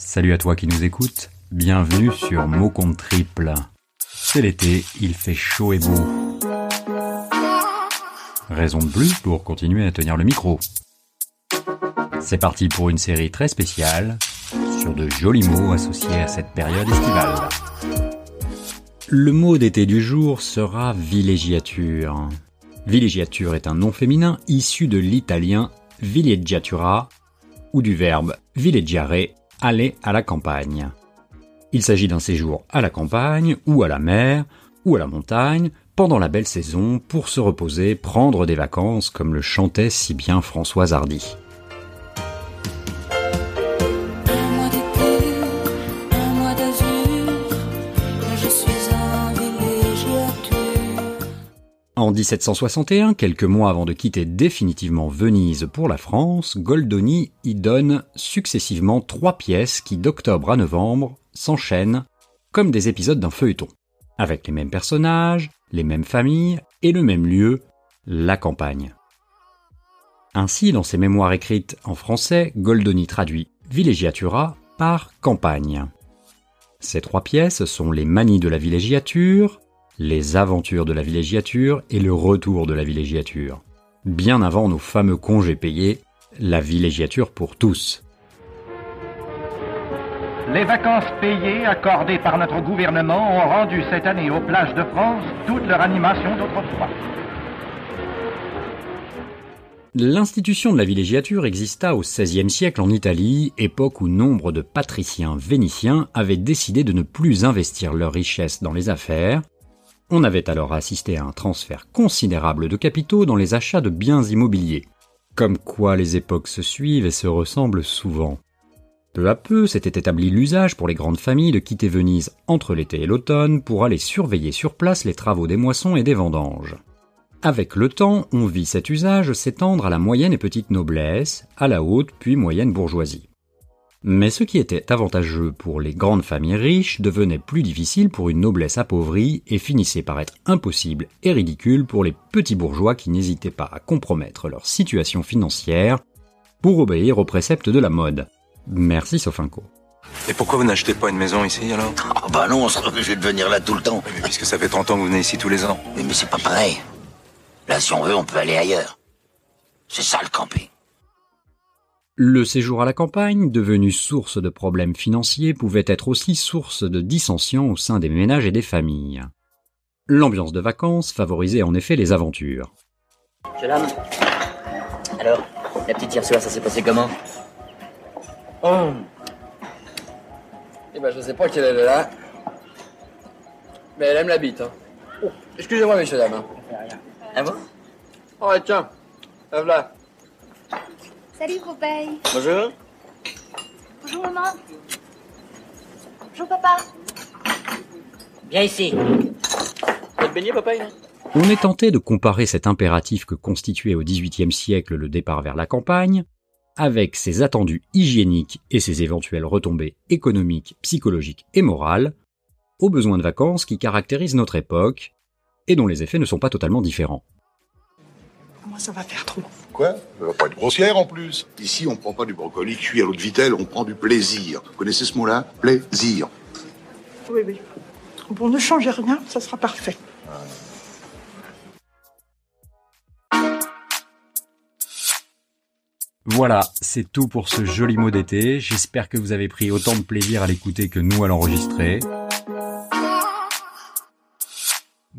Salut à toi qui nous écoutes, bienvenue sur Mot Compte Triple. C'est l'été, il fait chaud et beau. Raison de plus pour continuer à tenir le micro. C'est parti pour une série très spéciale sur de jolis mots associés à cette période estivale. Le mot d'été du jour sera villégiature. Villégiature est un nom féminin issu de l'italien villeggiatura ou du verbe villeggiare, aller à la campagne. Il s'agit d'un séjour à la campagne ou à la mer ou à la montagne pendant la belle saison pour se reposer, prendre des vacances comme le chantait si bien Françoise Hardy. En 1761, quelques mois avant de quitter définitivement Venise pour la France, Goldoni y donne successivement trois pièces qui d'octobre à novembre s'enchaînent comme des épisodes d'un feuilleton, avec les mêmes personnages, les mêmes familles et le même lieu, la campagne. Ainsi, dans ses mémoires écrites en français, Goldoni traduit villégiatura par campagne. Ces trois pièces sont les manies de la villégiature, les aventures de la villégiature et le retour de la villégiature. Bien avant nos fameux congés payés, la villégiature pour tous. Les vacances payées accordées par notre gouvernement ont rendu cette année aux plages de France toute leur animation d'autrefois. L'institution de la villégiature exista au XVIe siècle en Italie, époque où nombre de patriciens vénitiens avaient décidé de ne plus investir leurs richesses dans les affaires, on avait alors assisté à un transfert considérable de capitaux dans les achats de biens immobiliers. Comme quoi les époques se suivent et se ressemblent souvent. Peu à peu s'était établi l'usage pour les grandes familles de quitter Venise entre l'été et l'automne pour aller surveiller sur place les travaux des moissons et des vendanges. Avec le temps, on vit cet usage s'étendre à la moyenne et petite noblesse, à la haute puis moyenne bourgeoisie. Mais ce qui était avantageux pour les grandes familles riches devenait plus difficile pour une noblesse appauvrie et finissait par être impossible et ridicule pour les petits bourgeois qui n'hésitaient pas à compromettre leur situation financière pour obéir aux préceptes de la mode. Merci Sofinco. Et pourquoi vous n'achetez pas une maison ici alors? Ah bah non, on serait obligé de venir là tout le temps. Mais Puisque ça fait 30 ans que vous venez ici tous les ans. Mais, mais c'est pas pareil. Là, si on veut, on peut aller ailleurs. C'est ça le camping. Le séjour à la campagne, devenu source de problèmes financiers, pouvait être aussi source de dissensions au sein des ménages et des familles. L'ambiance de vacances favorisait en effet les aventures. Jeune homme Alors, la petite hier soir, ça s'est passé comment? Oh. Eh ben, je sais pas quelle elle est là. Mais elle aime la bite, hein. Oh, excusez-moi, messieurs, dames. hein. Ah bon? Oh, tiens. Voilà. Salut Popeye. Bonjour. Bonjour maman. Bonjour papa. Viens ici. Papa, là On est tenté de comparer cet impératif que constituait au XVIIIe siècle le départ vers la campagne, avec ses attendus hygiéniques et ses éventuelles retombées économiques, psychologiques et morales, aux besoins de vacances qui caractérisent notre époque et dont les effets ne sont pas totalement différents. Moi, ça va faire trop. Quoi? Ça va pas être grossière en plus. Ici, on prend pas du brocoli cuit à l'eau de vitelle, on prend du plaisir. Vous connaissez ce mot-là? Plaisir. Oui, oui. Bon, ne changez rien, ça sera parfait. Voilà, c'est tout pour ce joli mot d'été. J'espère que vous avez pris autant de plaisir à l'écouter que nous à l'enregistrer.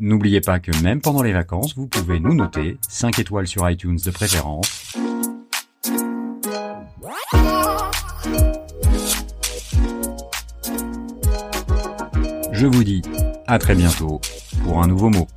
N'oubliez pas que même pendant les vacances, vous pouvez nous noter 5 étoiles sur iTunes de préférence. Je vous dis à très bientôt pour un nouveau mot.